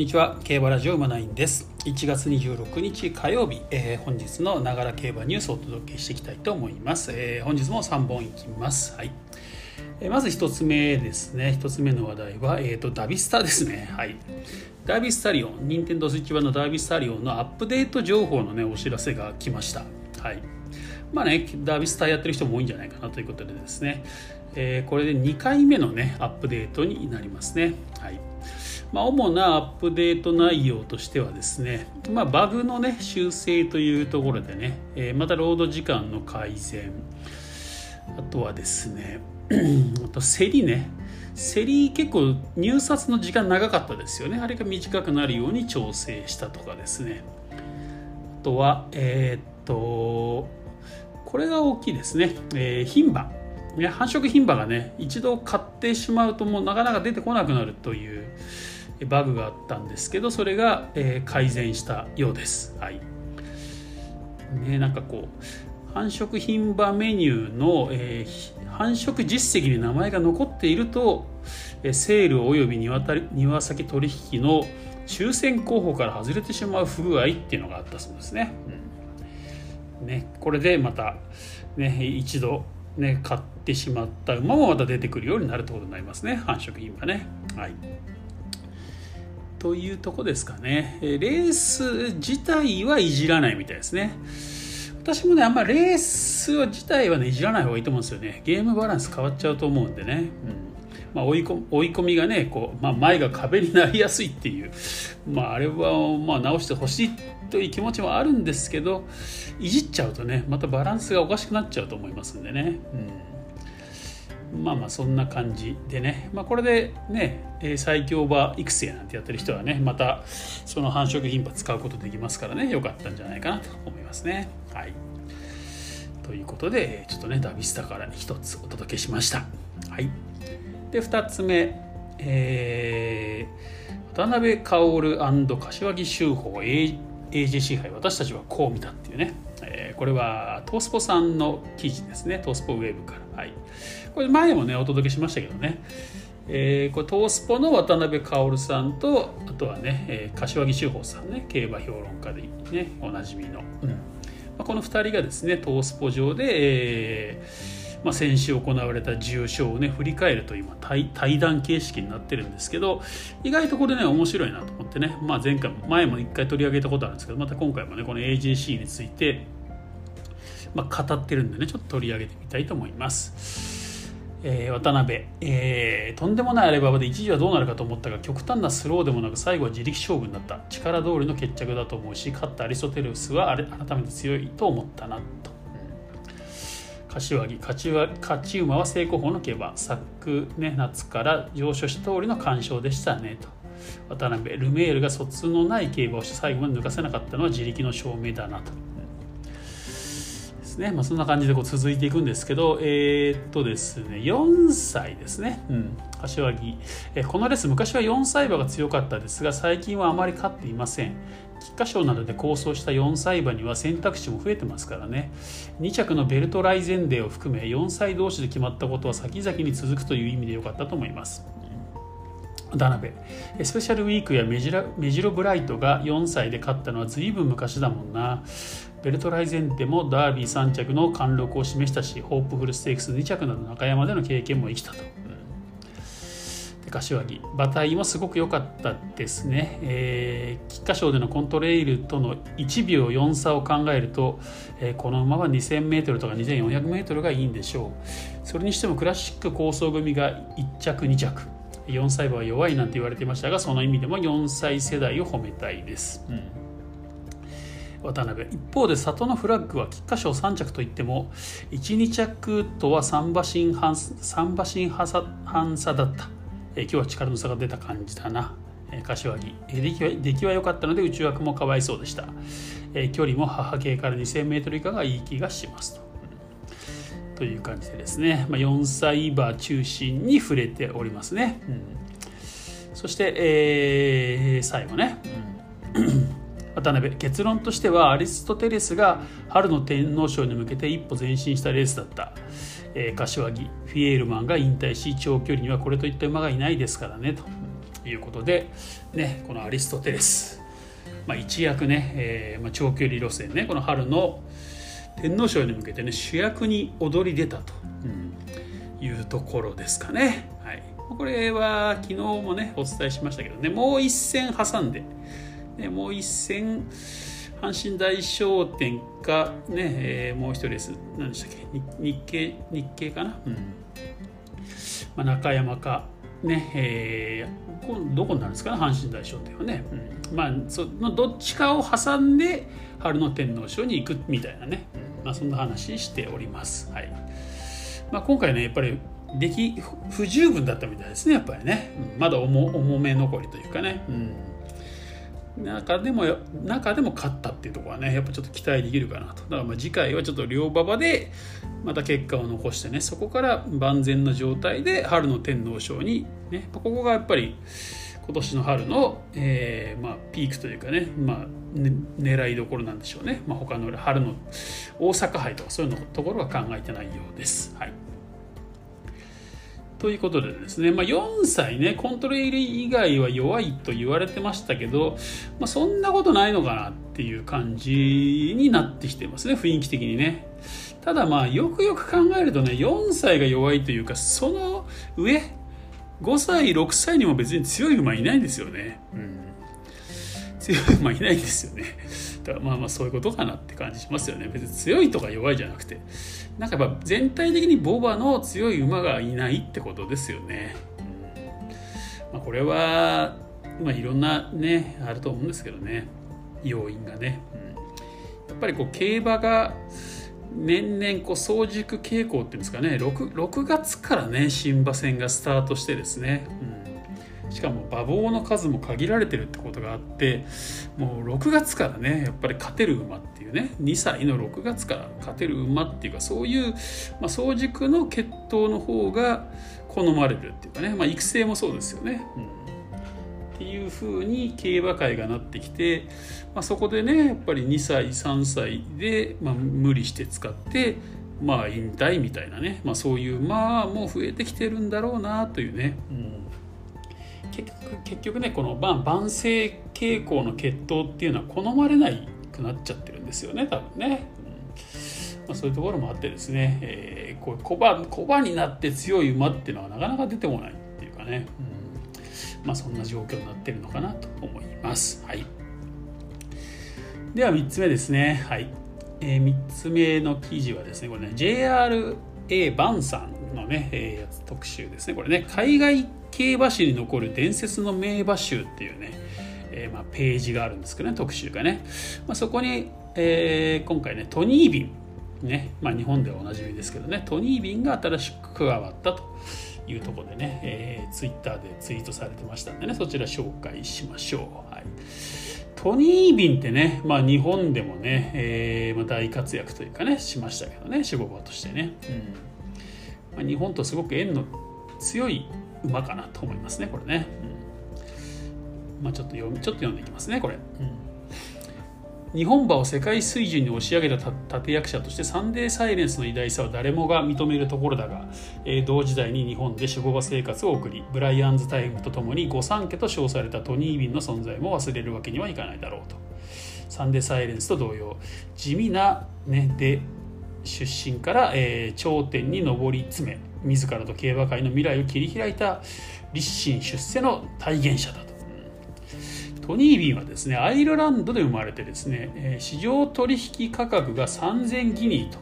にちは。競馬ラジオ馬ナインです1月26日火曜日、えー、本日のながら競馬ニュースをお届けしていきたいと思います、えー、本日も3本いきます。はい、えー、まず1つ目ですね。1つ目の話題は、えーと、ダビスタですね。はい。ダービスタリオン。任天堂スイッチ版のダービスタリオンのアップデート情報のねお知らせが来ました。はい。まあねダービスターやってる人も多いんじゃないかなということでですね、えー、これで2回目のねアップデートになりますね。はい。まあ、主なアップデート内容としてはですね、まあ、バグの、ね、修正というところでね、えー、またロード時間の改善あとはですね あと競りね競り結構入札の時間長かったですよね。あれが短くなるように調整したとかですね。あとはえー、っとこれが大きいですね、えー、牝馬。繁殖牝馬がね一度買ってしまうともうなかなか出てこなくなるというバグがあったんですけどそれが、え、改善したようです。はいね、なんかこう繁殖牝馬メニューの、えー、繁殖実績に名前が残っていると、え、セール及び庭庭先取引の抽選候補から外れてしまう不具合っていうのがあったそうですね。うん、ねこれでまた、ね、一度、ね、買ってしまった馬もまた出てくるようになるってことになりますね繁殖牝馬ね。はいというとこですかね。レース自体はいじらないみたいですね。私もね、あんまレース自体はね、いじらない方がいいと思うんですよね。ゲームバランス変わっちゃうと思うんでね。うんまあ、追い込みがねこう、まあ、前が壁になりやすいっていう、まあ、あれは、まあ、直してほしいという気持ちもあるんですけどいじっちゃうとねまたバランスがおかしくなっちゃうと思いますんでね。うんまあまあそんな感じでね、まあ、これでね最強馬育成なんてやってる人はねまたその繁殖頻繁使うことできますからね。よかったんじゃないかなと思いますね。はい、ということでちょっとねダビスタから一つお届けしました。はい、で2つ目、えー、渡辺薫柏木修法 AGC 杯。私たちはこう見たっていうね、これはトースポさんの記事ですね。トースポウェブから。はい。これ前もねお届けしましたけどね、えー、これトースポの渡辺薫さんとあとはね、えー、柏木志保さんね。競馬評論家でねおなじみの、うん。まあ、この2人がですねトースポ上で、えーまあ、先週行われた重賞をね振り返るという対対談形式になってるんですけど意外とこれね面白いなと思ってね、まあ、前回も前も1回取り上げたことあるんですけどまた今回もねこの AJC について、まあ、語ってるんでねちょっと取り上げてみたいと思います。えー、渡辺、えー、とんでもないアレババで一時はどうなるかと思ったが極端なスローでもなく最後は自力勝負になった。力通りの決着だと思うし勝ったアリストテレスはあれ改めて強いと思ったなと、柏木勝ち勝ち馬は正攻法の競馬。昨、ね、夏から上昇した通りの干渉でしたね。と。渡辺ルメールが卒のない競馬をして最後まで抜かせなかったのは自力の証明だなと。ですね、まあ、そんな感じでこう続いていくんですけど、えー、っとですね、4歳ですね、うん、柏木、えこのレース、昔は4歳馬が強かったですが、最近はあまり勝っていません。菊花賞などで構想した4歳馬には選択肢も増えてますからね。2着のベルトライゼンデーを含め4歳同士で決まったことは先々に続くという意味で良かったと思います。田辺。スペシャルウィークやメジラメジロブライトが4歳で勝ったのは随分昔だもんな。ベルトライゼンテもダービー3着の貫禄を示したしホープフルステークス2着など中山での経験も生きたと。柏木。馬体もすごく良かったですね、えー、菊花賞でのコントレイルとの1秒4差を考えると、えー、この馬は 2000m とか 2400m がいいんでしょう。それにしてもクラシック構想組が1着2着。4歳は弱いなんて言われていましたがその意味でも4歳世代を褒めたいです、うん渡辺一方で里のフラッグは菊花賞3着といっても12着とは3馬身半3馬身半差だった、え今日は力の差が出た感じだな、柏木、出来は出来は良かったので内枠もかわいそうでした、え距離も母系から 2000m 以下がいい気がしますと。という感じでですね、まあ、4歳馬中心に触れておりますね。うん、そして、えー、最後ね、うん。渡辺結論としてはアリストテレスが春の天皇賞に向けて一歩前進したレースだった、えー、柏木フィエールマンが引退し長距離にはこれといった馬がいないですからねということで、ね、このアリストテレス、まあ、一躍ね、えーまあ、長距離路線ねこの春の天皇賞に向けてね主役に躍り出たと、うん、いうところですかね。はい、これは昨日もねお伝えしましたけどねもう一戦挟んで、ね、もう一戦阪神大商店かね、えー、もう一人です。何でしたっけ？日経日経かな、うん。まあ、中山かねえー、どこになるんですかね？阪神大賞っていうのはね、うん、まあそのどっちかを挟んで春の天皇賞に行くみたいなね、うん、まあ、そんな話しております。はい。まあ、今回ねやっぱり出来不十分だったみたいですねやっぱりね、うん、まだ重重め残りというかね、うん。中でも中でも勝ったっていうところはねやっぱちょっと期待できるかなと。だからまあ次回はちょっと両馬場でまた結果を残してねそこから万全な状態で春の天皇賞にねここがやっぱり今年の春の、えーまあ、ピークというかね,、まあね、狙いどころなんでしょうね、まあ、他の春の大阪杯とかそういうのところは考えてないようです。はいということでですね、まあ、4歳ね、コントレイル以外は弱いと言われてましたけど、まあ、そんなことないのかなっていう感じになってきてますね、雰囲気的にね。ただまあ、よくよく考えるとね、4歳が弱いというか、その上、5歳、6歳にも別に強い馬いないんですよね。うん。強い馬いないんですよね。だからまあまあそういうことかなって感じしますよね。別に強いとか弱いじゃなくて。なんかやっぱ全体的にボバの強い馬がいないってことですよね。うんまあ、これは、まあ、いろんなねあると思うんですけどね要因がね。うん、やっぱりこう競馬が年々こう早熟傾向っていうんですかね。6, 6月からね新馬戦がスタートしてですね、うん、しかも馬房の数も限られてるってことがあってもう6月からねやっぱり勝てる馬っていうね。2歳の6月から勝てる馬っていうかそういう、まあ、早熟の血統の方が好まれるっていうかね、まあ、育成もそうですよね。うん、っていうふうに競馬界がなってきて、まあ、そこでねやっぱり2歳3歳で、まあ、無理して使ってまあ引退みたいなね、まあ、そういうまあもう増えてきてるんだろうなというね。うん。結局結局ねこの万世傾向の血統っていうのは好まれないくなっちゃってるんですよね多分ね、うん。まあ、そういうところもあってですね、えー、こう小馬小馬になって強い馬っていうのはなかなか出てこないっていうかね、うん、まあそんな状況になってるのかなと思います。はい。では3つ目ですね。はい、えー、3つ目の記事はですねこれね JRA バンさんのね、えー、特集ですね。これね海外競馬史に残る伝説の名馬集っていうねえー、まあ、ページがあるんですけどね特集がね、まあ、そこに、えー、今回ねトニービンね、まあ、日本ではおなじみですけどね。トニービンが新しく加わったと。いうところでね、えー、ツイッターでツイートされてましたんでねそちら紹介しましょう、はい、トニービンってね、まあ、日本でもね、えーまあ、大活躍というかねしましたけどね守護馬としてね、うん。まあ、日本とすごく縁の強い馬かなと思いますねこれね、うん。まあ、ちょっと読ちょっと読んでいきますねこれ、うん、日本馬を世界水準に押し上げた立役者としてサンデーサイレンスの偉大さは誰もが認めるところだが、えー、同時代に日本で守護馬生活を送りブライアンズタイムとともに御三家と称されたトニー・ビンの存在も忘れるわけにはいかないだろうと。サンデーサイレンスと同様地味な、ね、で出身から、えー、頂点に上り詰め自らと競馬界の未来を切り開いた立身出世の体現者だと。トニービンはですねアイルランドで生まれてですね、市場取引価格が3000ギニーと、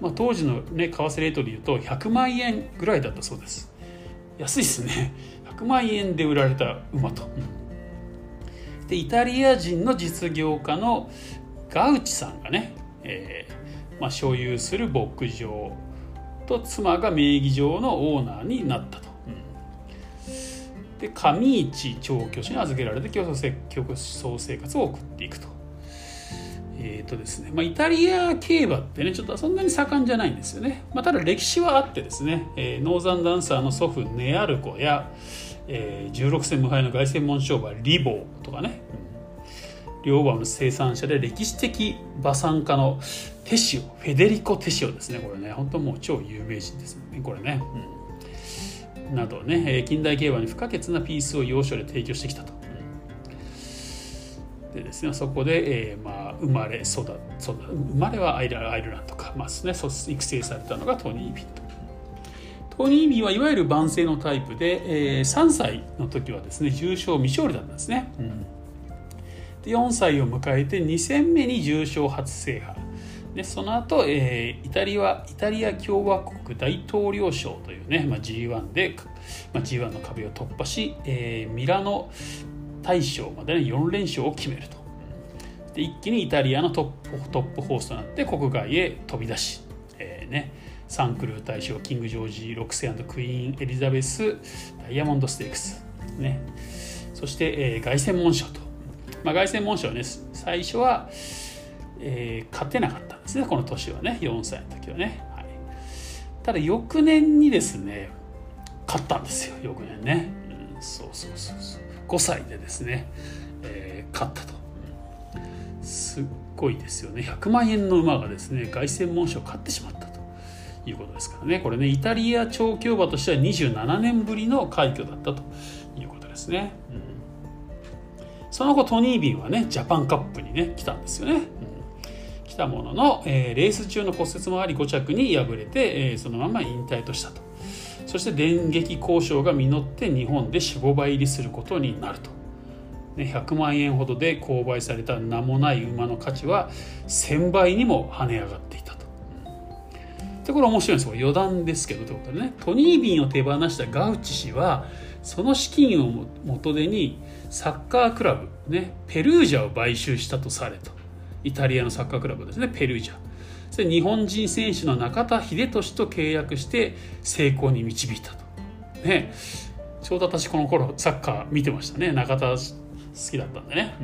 まあ、当時の、ね、為替レートでいうと100万円ぐらいだったそうです。安いですね。100万円で売られた馬と、でイタリア人の実業家のガウチさんがね、えーまあ、所有する牧場と妻が名義上のオーナーになったと。で上市調教師に預けられて競争生活を送っていくと。えーとですね。まあ、イタリア競馬ってねちょっとそんなに盛んじゃないんですよね、まあ、ただ歴史はあってですね、えー、ノーザンダンサーの祖父ネアルコや、えー、16戦無敗の凱旋門商売リボーとかね、うん、両馬の生産者で歴史的馬産家のテシオフェデリコ・テシオですね。これね。本当もう超有名人ですね。これね、うん。などね近代競馬に不可欠なピースを要所で提供してきたと。でですね、そこで、えーまあ、生まれ育育生まれはアイルアイルランドか、まあね、育成されたのがトニー・ビンと。トニー・ビンはいわゆる万世のタイプで、えー、3歳の時はですね重賞未勝利だったんですね。うんで4歳を迎えて2戦目に重賞初制覇でその後、えー、イタリアイタリア共和国大統領賞というね、まあ、G1 で、まあ、G1 の壁を突破し、えー、ミラノ大賞までの4連勝を決めると。で一気にイタリアのトップトップホースとなって国外へ飛び出し、えーね、サンクルー大賞キング・ジョージ6世クイーン・エリザベスダイヤモンドステークス、ね、そして、えー、凱旋門賞と、まあ、凱旋門賞はね最初はえー、勝てなかった。ですね。この年はね4歳の時はね、はい、ただ翌年にですね勝ったんですよ。翌年ね、うん、そうそうそうそう。5歳でですね、えー、勝ったと、すっごいですよね。100万円の馬がですね凱旋門賞を勝ってしまったと。いうことですからね。これねイタリア調教馬としては27年ぶりの快挙だったと。いうことですね、うん、その後トニービンはねジャパンカップにね来たんですよね、うん来たものの、えー、レース中の骨折もあり5着に敗れて、えー、そのまま引退としたと。そして電撃交渉が実って日本で45倍入りすることになると、ね、100万円ほどで購買された名もない馬の価値は1000倍にも跳ね上がっていたと。でこれ面白いんです。よ余談ですけどということでね。トニービンを手放したガウチ氏はその資金を元手にサッカークラブ、ね、ペルージャを買収したとされたイタリアのサッカークラブですね。ペルージャ。それ日本人選手の中田英寿と契約して成功に導いたと。ね。ちょうど私この頃サッカー見てましたね。中田好きだったんでね、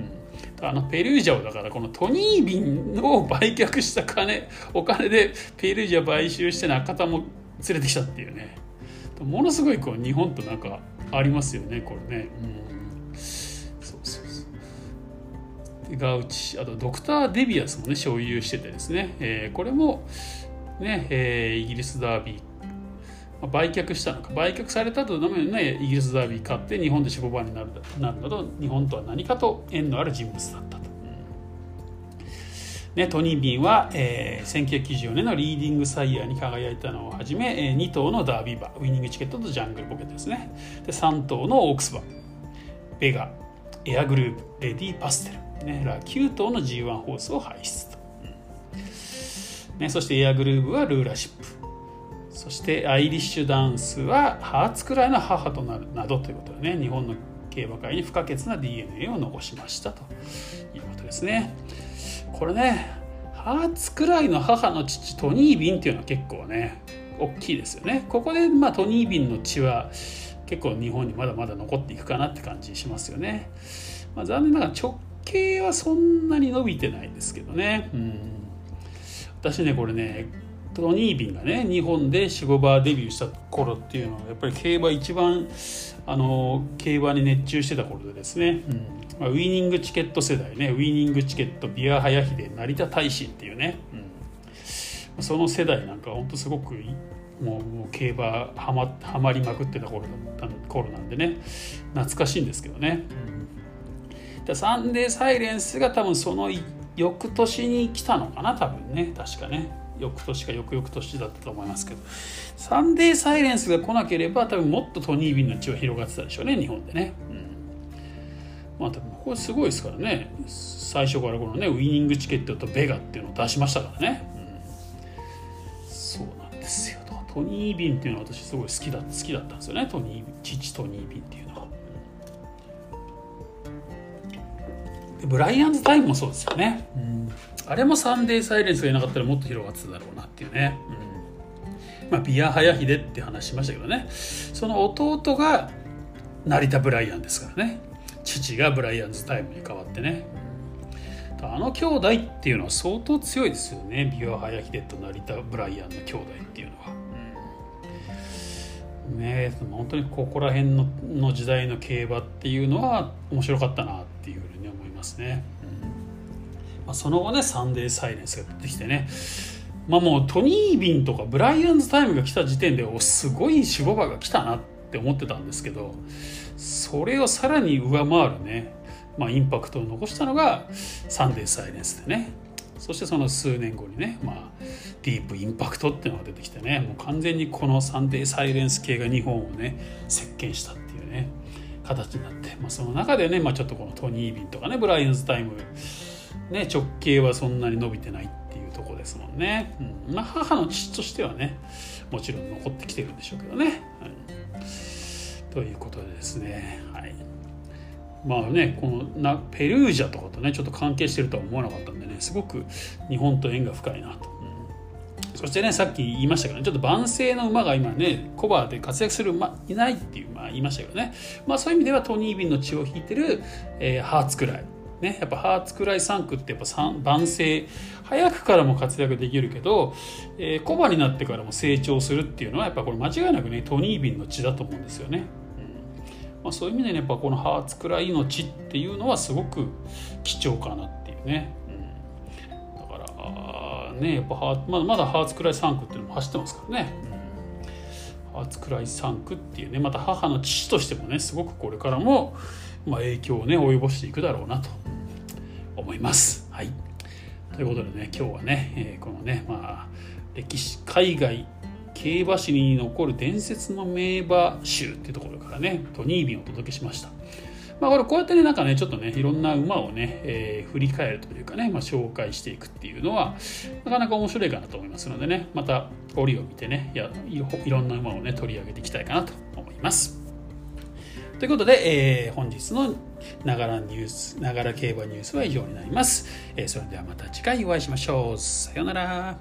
うん、あのペルージャをだからこのトニービンを売却した金お金でペルージャ買収して中田も連れてきたっていうね。ものすごいこう日本となんかありますよねこれね、うん、ガウチあとドクター・デビアスもね所有しててですね、えー、これもね、えー、イギリスダービーまあ、売却したのか。売却されたとのねイギリスダービー買って日本で守護番になるなるなど日本とは何かと縁のある人物だったと。ね、トニー・ビンは、えー、1994年のリーディングサイヤーに輝いたのをはじめ、えー、2頭のダービー馬ウィニングチケットとジャングルポケットですね。で3頭のオークス馬ベガエアグループレディパステル。ね、ラ9頭の G1 ホースを輩出と、ね、そしてエアグルーヴはルーラシップ。そしてアイリッシュダンスはハーツくらいの母となるなどということでね。日本の競馬界に不可欠な DNA を残しましたと。いうことですね。これねハーツくらいの母の父トニー・ビンっていうのは結構ね大きいですよね。ここでまあトニー・ビンの血は結構日本にまだまだ残っていくかなって感じしますよね、まあ、残念ながら直系はそんなに伸びてないですけどね、うん、私ねこれねトニー・ビンがね日本でシゴバーデビューした頃っていうのはやっぱり競馬一番あの競馬に熱中してた頃でですね、うん。まあ、ウィニングチケット世代ねウィニングチケットビア早秀成田大臣っていうね、うん、その世代なんかほんとすごくもうもう競馬はまはまりまくってた頃だった頃なんでね。懐かしいんですけどね。うん。サンデーサイレンスが多分その翌年に来たのかな多分ね。確かね。翌年か翌々年だったと思いますけど。サンデーサイレンスが来なければ多分もっとトニー・ビンの血は広がってたでしょうね日本でね、うん、まあ多分これすごいですからね。最初からこのねウィニングチケットとベガっていうのを出しましたからね、トニー・ビンっていうのは私すごい好きだ好きだったんですよね。トニー父トニー・ビンっていうのは。ブライアンズタイムもそうですよね、うん、あれもサンデーサイレンスがいなかったらもっと広がってただろうなっていうね、うん。まあ、ビアハヤヒデって話しましたけどね。その弟が成田ブライアンですからね。父がブライアンズタイムに変わってね。あの兄弟っていうのは相当強いですよね。ビアハヤヒデと成田ブライアンの兄弟っていうのは。ね本当にここら辺のの時代の競馬っていうのは面白かったなっていうふうに思いますね。うん。まあ、その後ねサンデーサイレンスが出てきてね。まあもうトニー・ビンとかブライアンズタイムが来た時点でおすごい守護馬が来たなっって思ってたんですけどそれをさらに上回るね、まあ、インパクトを残したのがサンデーサイレンスでね。そしてその数年後にね、まあ、ディープインパクトっていうのが出てきてねもう完全にこのサンデーサイレンス系が日本をね席巻したっていうね形になって、まあ、その中でね、まあ、ちょっとこのトニー・ビンとかねブライアンズ・タイム、ね、直径はそんなに伸びてないっていうとこですもんね、うん。まあ、母の父としてはねもちろん残ってきてるんでしょうけどね、ということでですねはい。まあねこのなペルージャとかとねちょっと関係してるとは思わなかったんでねすごく日本と縁が深いなと、うん、そしてねさっき言いましたけどねちょっと万世の馬が今ねコバで活躍する馬いないっていう、まあ、言いましたけどね。まあそういう意味ではトニー・ビンの血を引いてる、えー、ハーツくらいね、やっぱハーツくらい3区ってやっぱ万世。早くからも活躍できるけど、えー、コバになってからも成長するっていうのはやっぱこれ間違いなくねトニー・ビンの血だと思うんですよね。まあ、そういう意味でねやっぱこのハーツくらいの地っていうのはすごく貴重かなっていうね、ねやっぱハまだまだハーツくらい3区っていうのも走ってますからね、うん、ハーツくらい3区っていうねまた母の父としてもねすごくこれからも、まあ、影響をね及ぼしていくだろうなと思います。はいということでね今日はね、えー、このねまあ歴史海外競馬史に残る伝説の名馬集っていうところからねトニービンをお届けしました。まあ、これこうやってねなんかねちょっとねいろんな馬をね、えー、振り返るというかね、まあ、紹介していくっていうのはなかなか面白いかなと思いますのでねまた折を見てねやいろんな馬をね取り上げていきたいかなと思います。ということで、えー、本日のながらニュース、ながら競馬ニュースは以上になります。えー、それではまた次回お会いしましょう。さようなら。